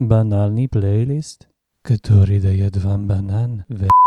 банальный плейлист, который дает вам банан в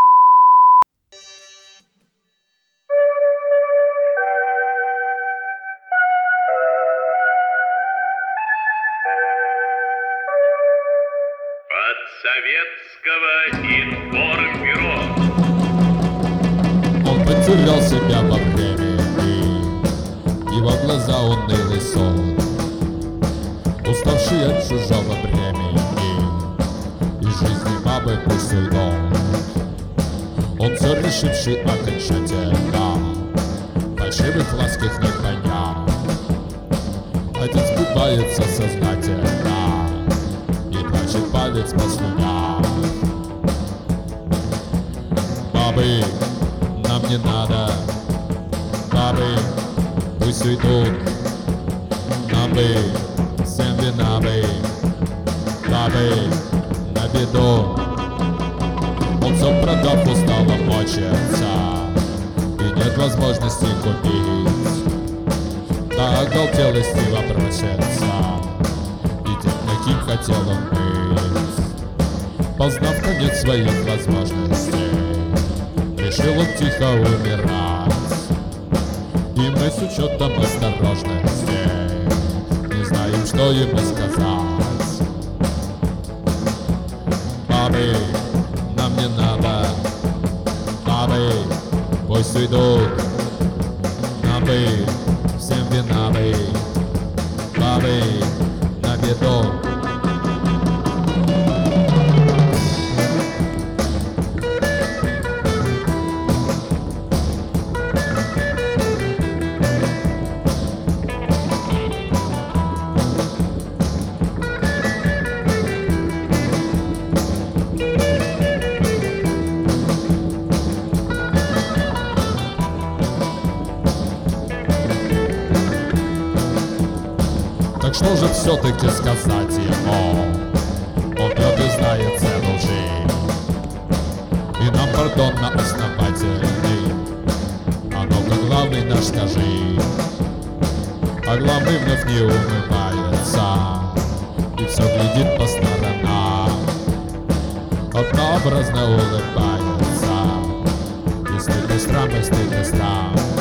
все-таки сказать ему. Он твердо знает цену лжи. И нам пардон на основательный. А ну-ка, главный наш скажи. А главный вновь не умывается. И все глядит по сторонам. Однообразно улыбается. И стыд и страм, и стыд и страм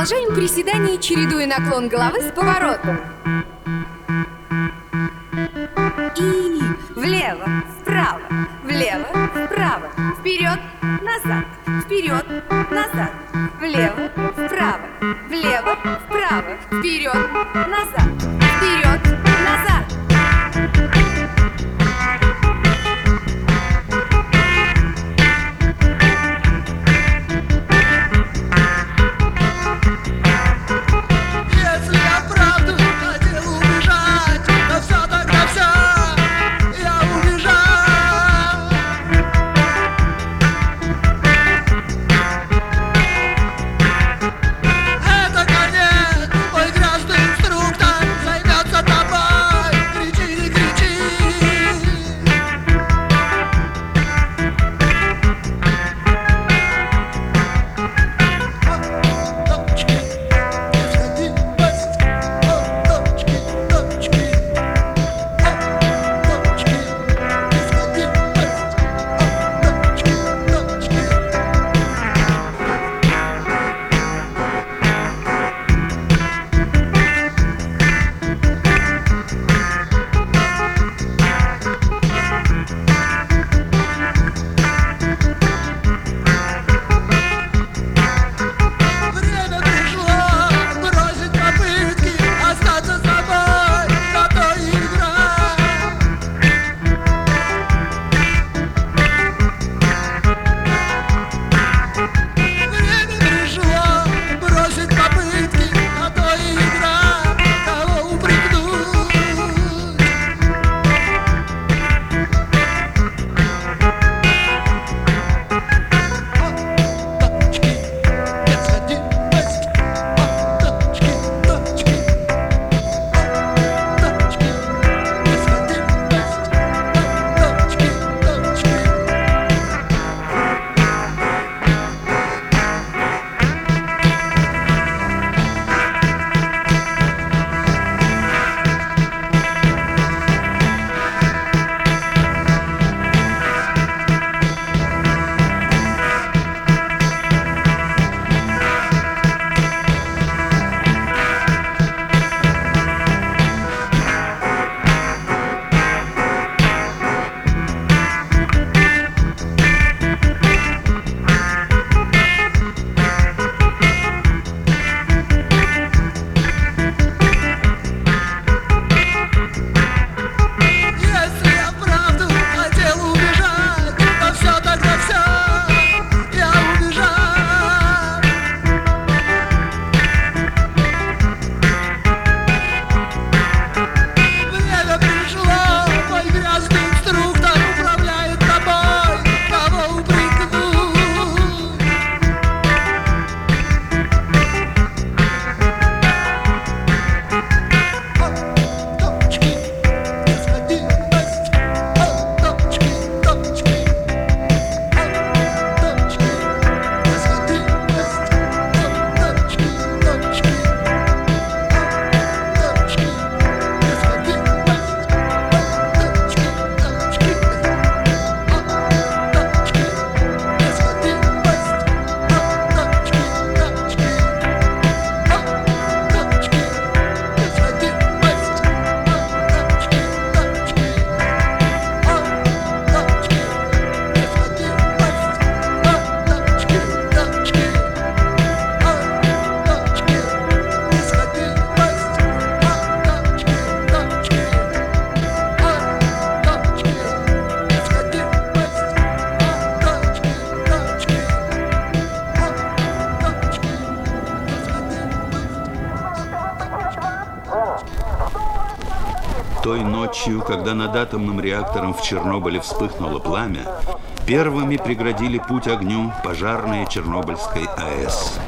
Продолжаем приседание, чередуя наклон головы с поворотом. ночью, когда над атомным реактором в Чернобыле вспыхнуло пламя, первыми преградили путь огню пожарные Чернобыльской АЭС.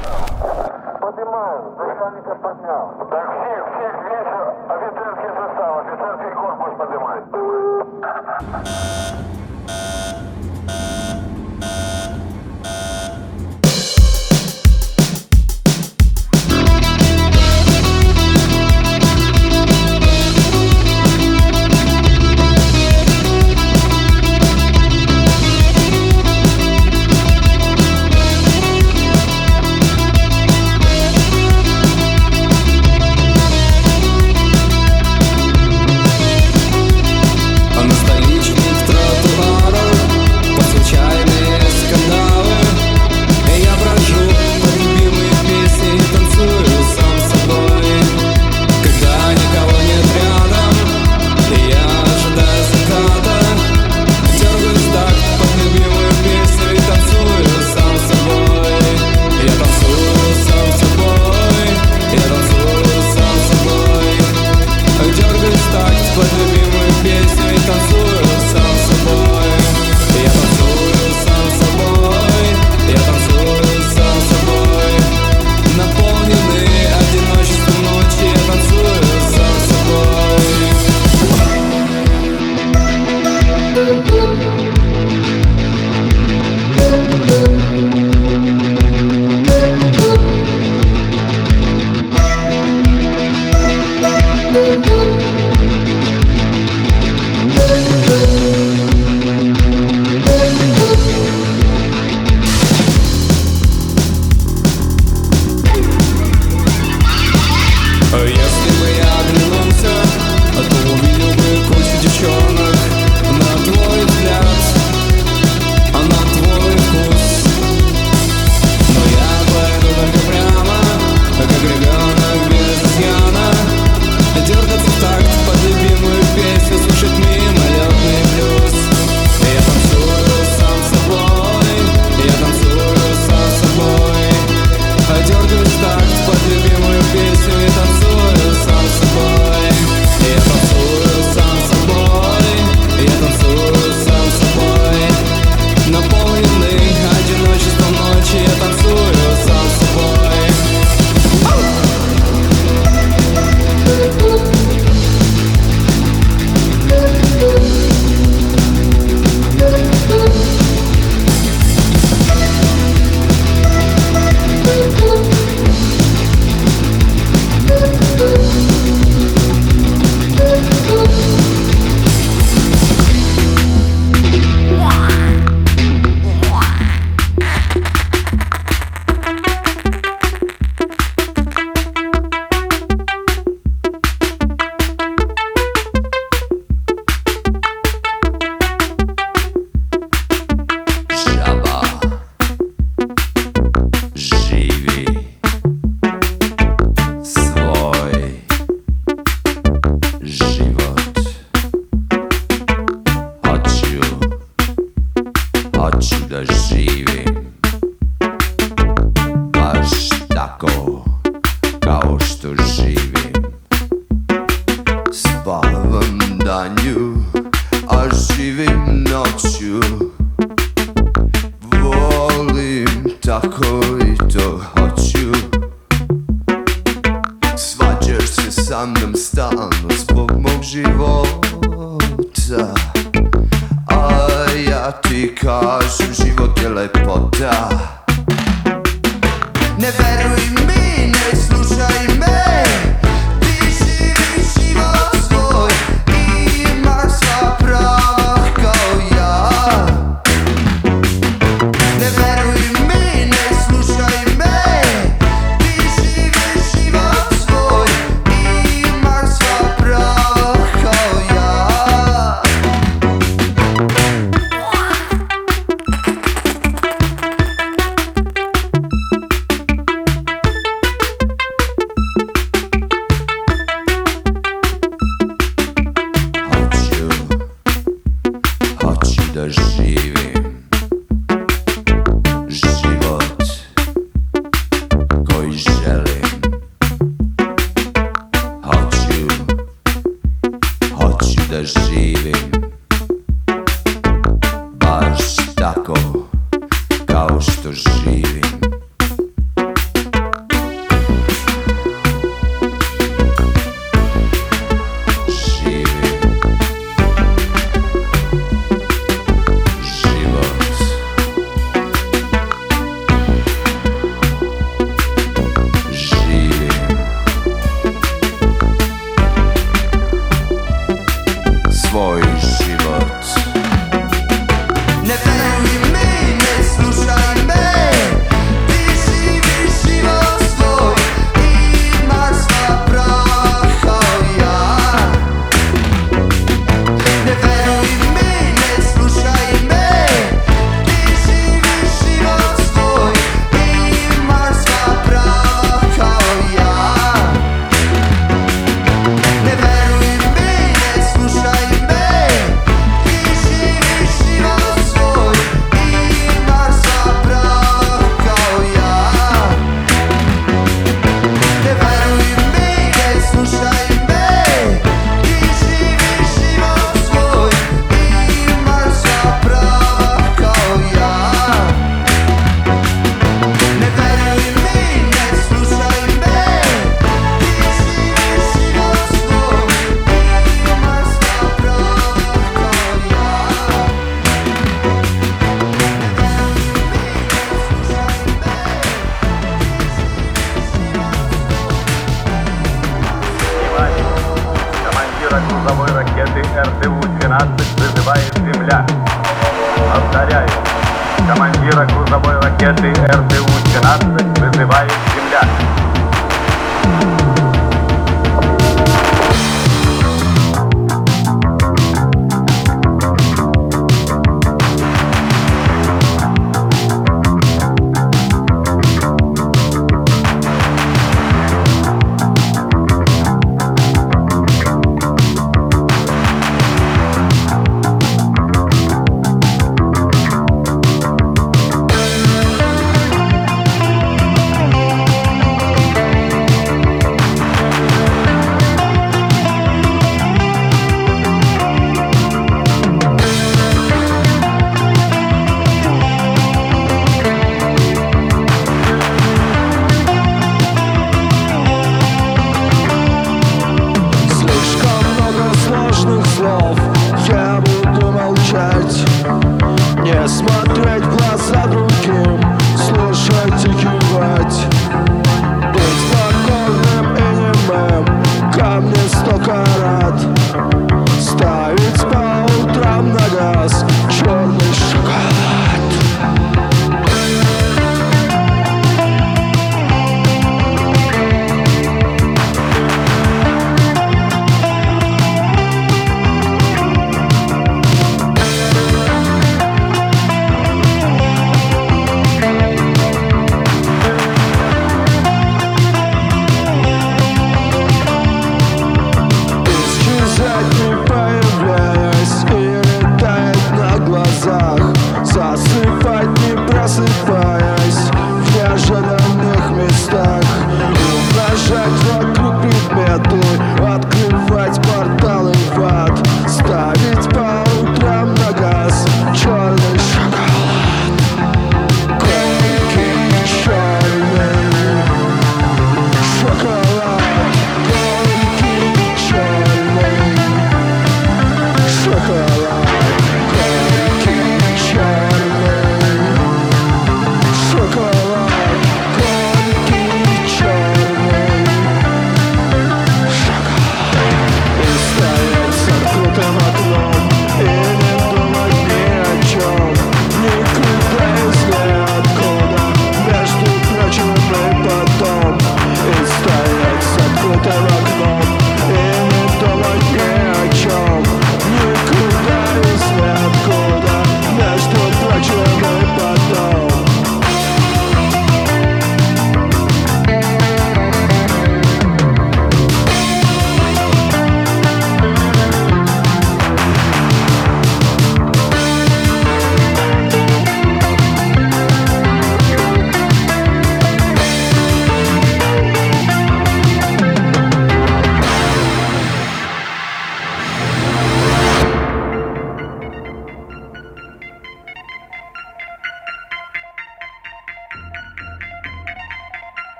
Командира грузовой ракеты РТУ-12 вызывает Земля.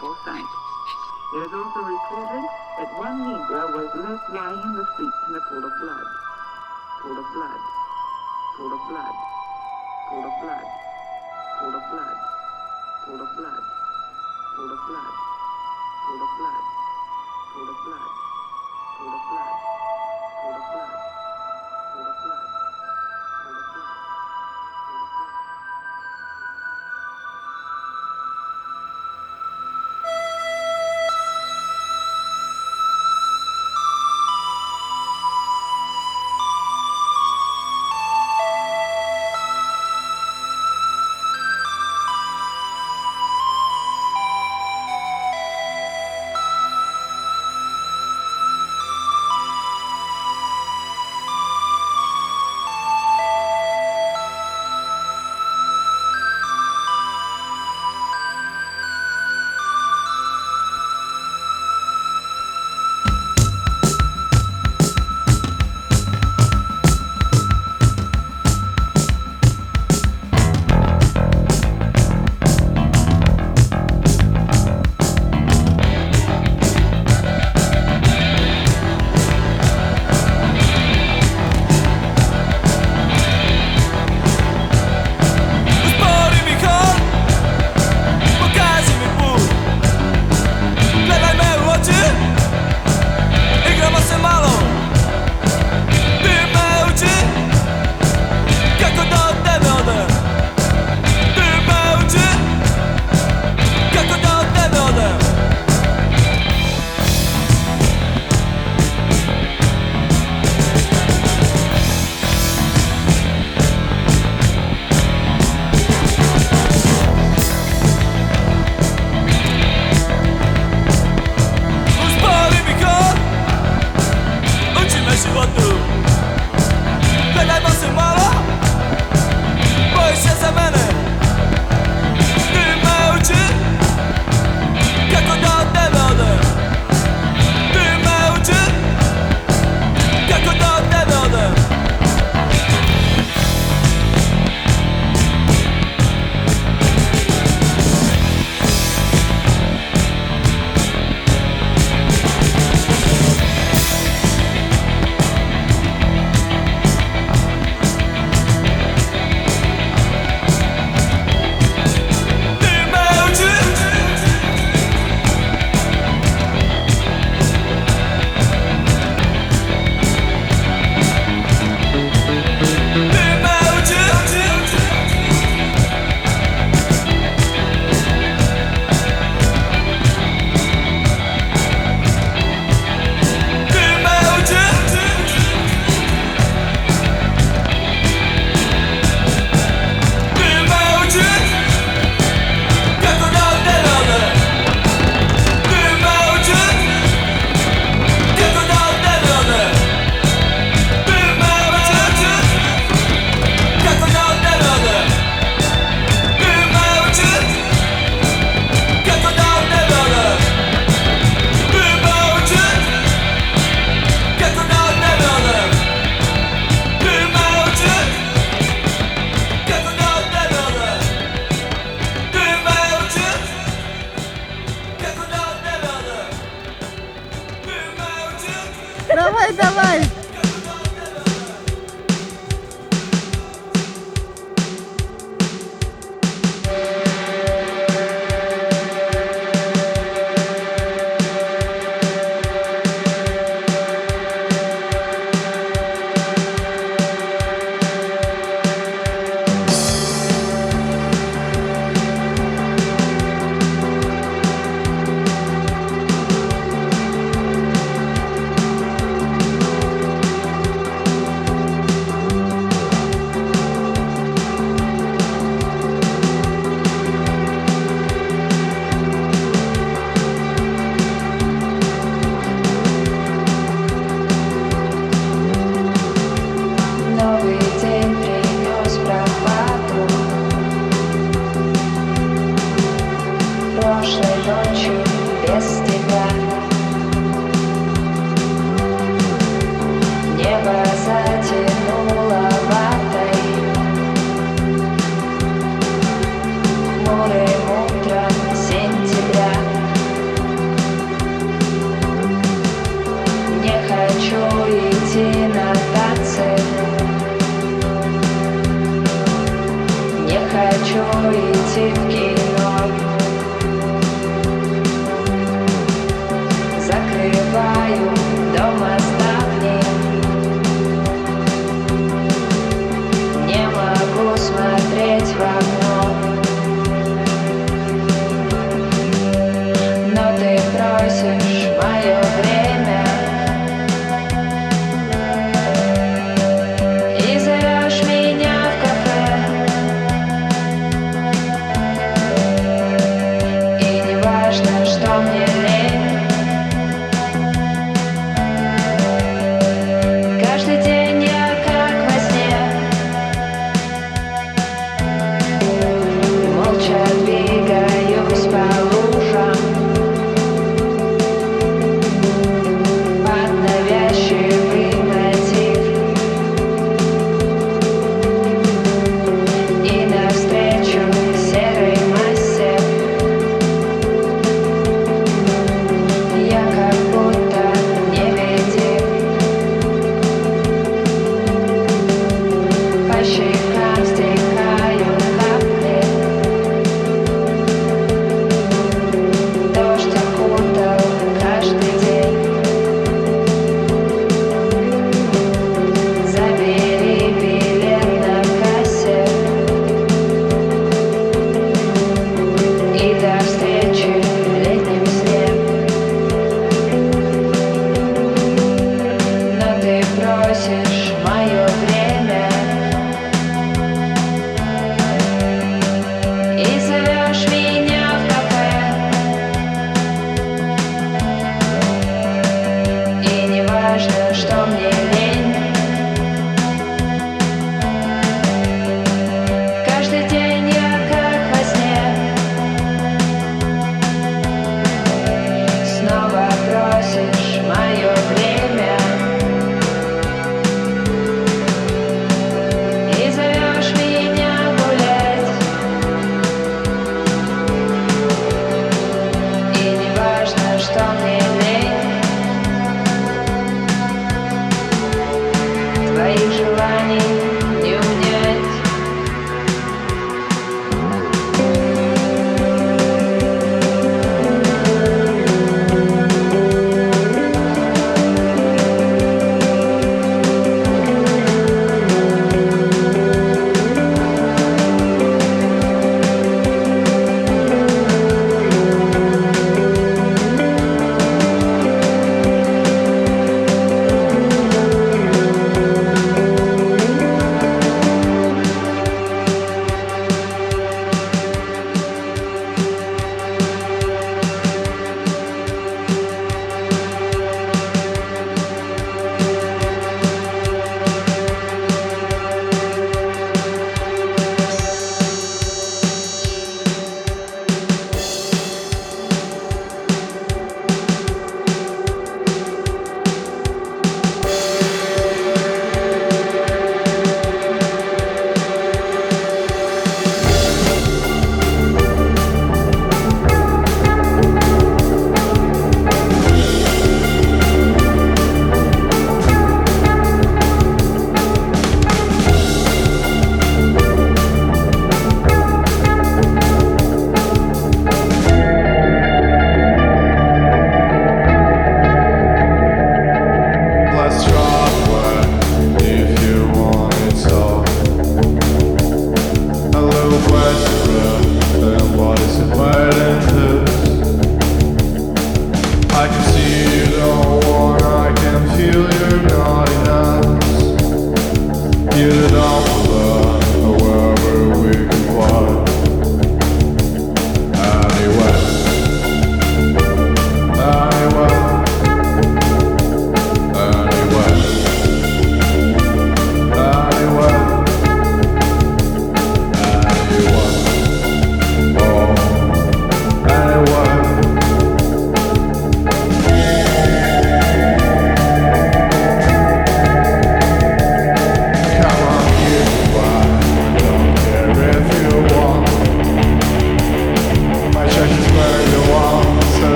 both sides. It is also reported that one Negro was left lying in the streets in a pool of blood. Pool of blood. Pool of blood. Pool of blood. Pool of blood. Pool of blood. Pool of blood. Pool of blood. Pool of blood. Pool of blood. Pool of blood.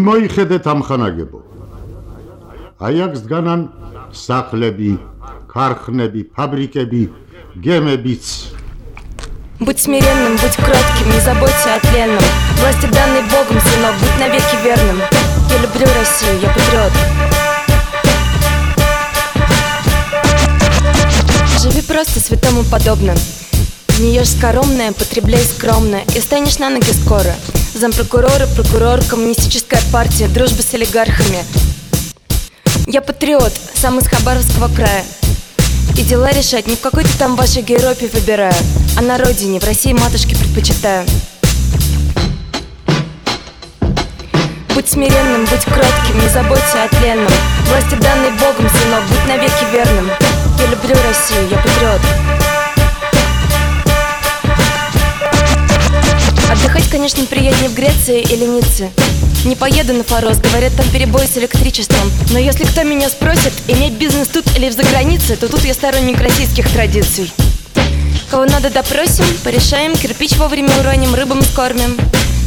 მიმოიხედეთ ამ ხანაგებო. აი აქ სგანან სახლები, ქარხნები, ფაბრიკები, გემებიც. Будь смиренным, будь кротким, не заботься о тленном Власти данной Богом, сынок, будь навеки верным Я люблю Россию, я патриот Живи просто святому подобно не ешь скоромное, потребляй скромно И станешь на ноги скоро. Зампрокурора, прокурор, коммунистическая партия Дружба с олигархами. Я патриот, сам из Хабаровского края. И дела решать не в какой-то там вашей Европе выбираю А на родине, в России матушки предпочитаю. Будь смиренным, будь кротким, не заботься о тленном. Власти данной Богом, сынок, будь навеки верным. Я люблю Россию, я патриот Отдыхать, конечно, приятнее в Греции или Ницце. Не поеду на Форос, говорят, там перебой с электричеством. Но если кто меня спросит, иметь бизнес тут или в загранице То тут я сторонник российских традиций. Кого надо допросим, порешаем, кирпич вовремя уроним, рыбам скормим.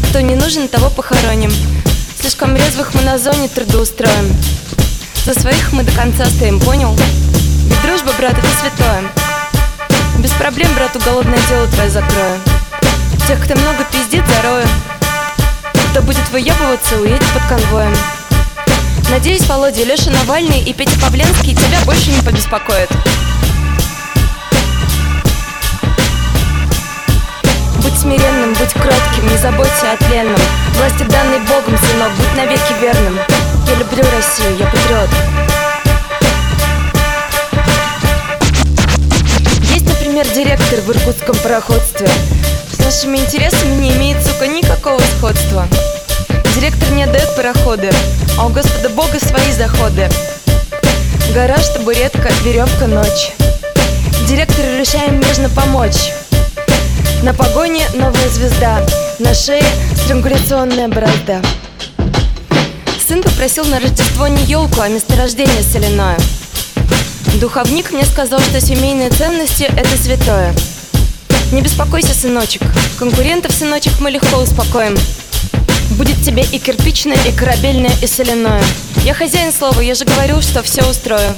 Кто не нужен, того похороним. Слишком резвых мы на зоне трудоустроим. За своих мы до конца стоим, понял? Ведь дружба, брат, это святое. Без проблем, брату, голодное дело твое закрою Тех, кто много пиздит, зарою кто будет выебываться, уедет под конвоем. Надеюсь, Володя, Леша Навальный и Петя Павленский тебя больше не побеспокоят. Будь смиренным, будь кротким, не заботься о тленном. Власти данной Богом, сынок, будь навеки верным. Я люблю Россию, я патриот. Есть, например, директор в иркутском пароходстве нашими интересами не имеет, сука, никакого сходства. Директор не отдает пароходы, а у Господа Бога свои заходы. Гараж, табуретка, веревка, ночь. Директору решаем нежно помочь. На погоне новая звезда На шее странгуляционная борозда. Сын попросил на Рождество не елку, а месторождение соляное. Духовник мне сказал, что семейные ценности – это святое не беспокойся, сыночек. Конкурентов, сыночек, мы легко успокоим. Будет тебе и кирпичное, и корабельное, и соляное. Я хозяин слова, я же говорю, что все устрою.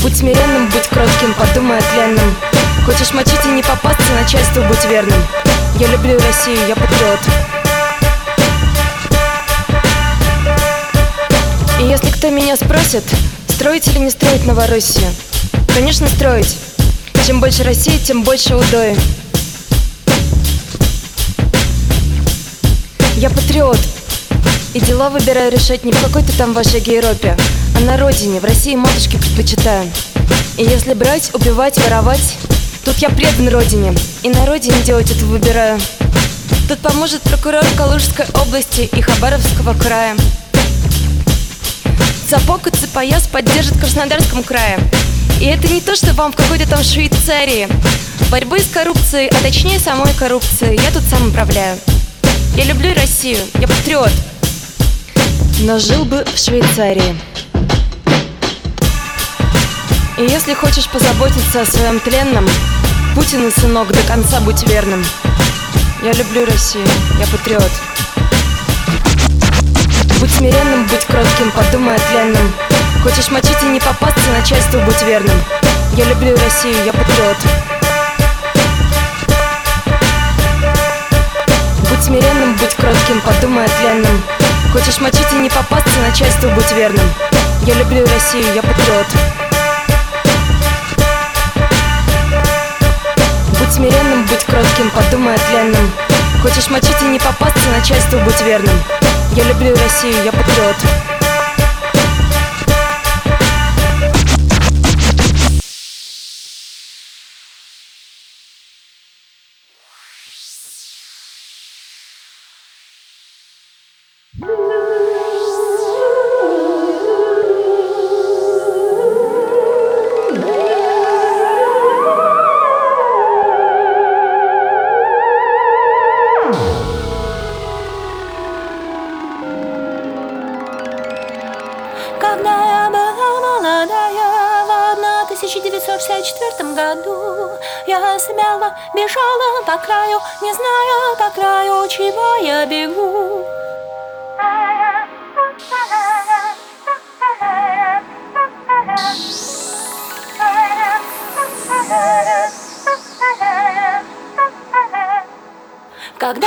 Будь смиренным, будь кротким, подумай о тленном. Хочешь мочить и не попасться, начальству будь верным. Я люблю Россию, я патриот. И если кто меня спросит, строить или не строить Новороссию? Конечно, строить чем больше России, тем больше удои Я патриот И дела выбираю решать не в какой-то там вашей Европе А на родине, в России матушки предпочитаю. И если брать, убивать, воровать Тут я предан родине И на родине делать это выбираю. Тут поможет прокурор Калужской области и Хабаровского края. Сапог и цепояс поддержит Краснодарском крае и это не то, что вам в какой-то там Швейцарии. Борьбы с коррупцией, а точнее самой коррупцией. Я тут сам управляю. Я люблю Россию, я патриот. Но жил бы в Швейцарии. И если хочешь позаботиться о своем тленном Путин и сынок, до конца будь верным. Я люблю Россию, я патриот. Будь смиренным, будь кротким, подумай о тленном Хочешь мочить и не попасться, начальству будь верным. Я люблю Россию, я патриот. Будь смиренным, будь кротким, подумай о Хочешь мочить и не попасться, начальству будь верным. Я люблю Россию, я патриот. Будь смиренным, будь кротким, подумай о Хочешь мочить и не попасться, начальству будь верным. Я люблю Россию, я патриот четвертом году Я смело бежала по краю, не зная по краю, чего я бегу. Yeah. Когда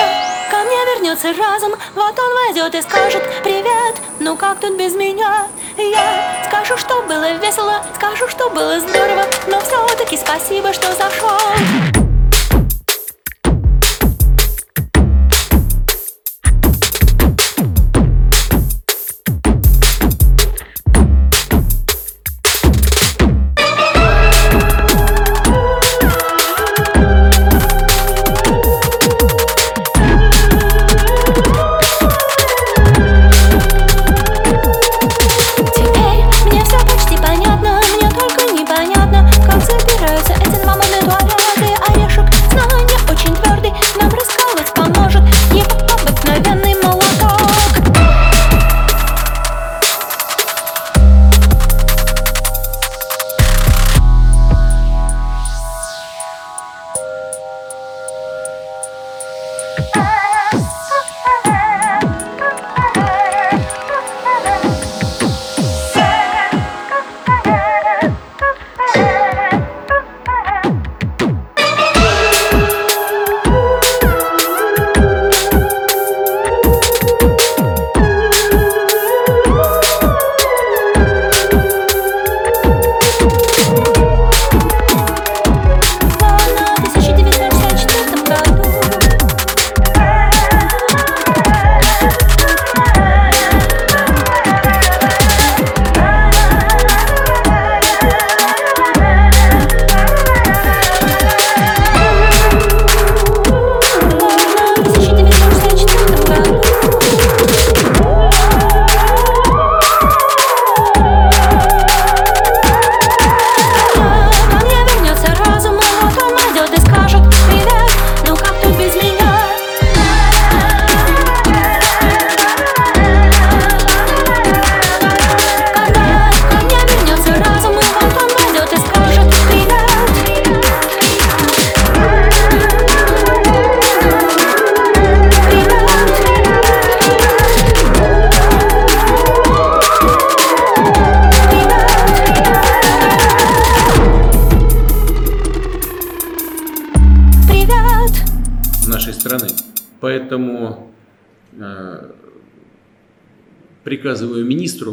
ко мне вернется разум, вот он войдет и скажет «Привет, ну как тут без меня?» Я скажу, что было весело, скажу, что было здорово, но все-таки спасибо, что зашел.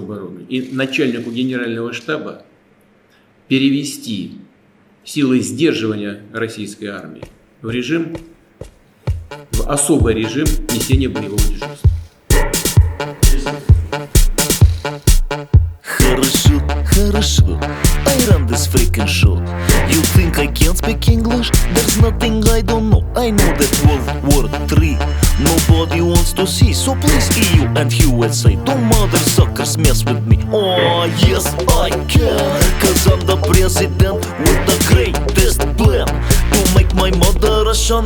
обороны и начальнику генерального штаба перевести силы сдерживания российской армии в режим, в особый режим несения боевого дежурства.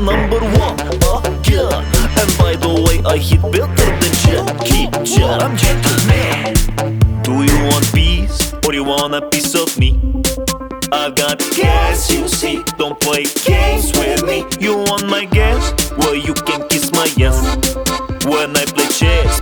number one, oh yeah. And by the way, I hit better than Jackie Chan. I'm gentleman. Do you want peace, or you want a piece of me? I've got gas, you see. Don't play games with me. You want my gas? Well, you can kiss my ass. When I play chess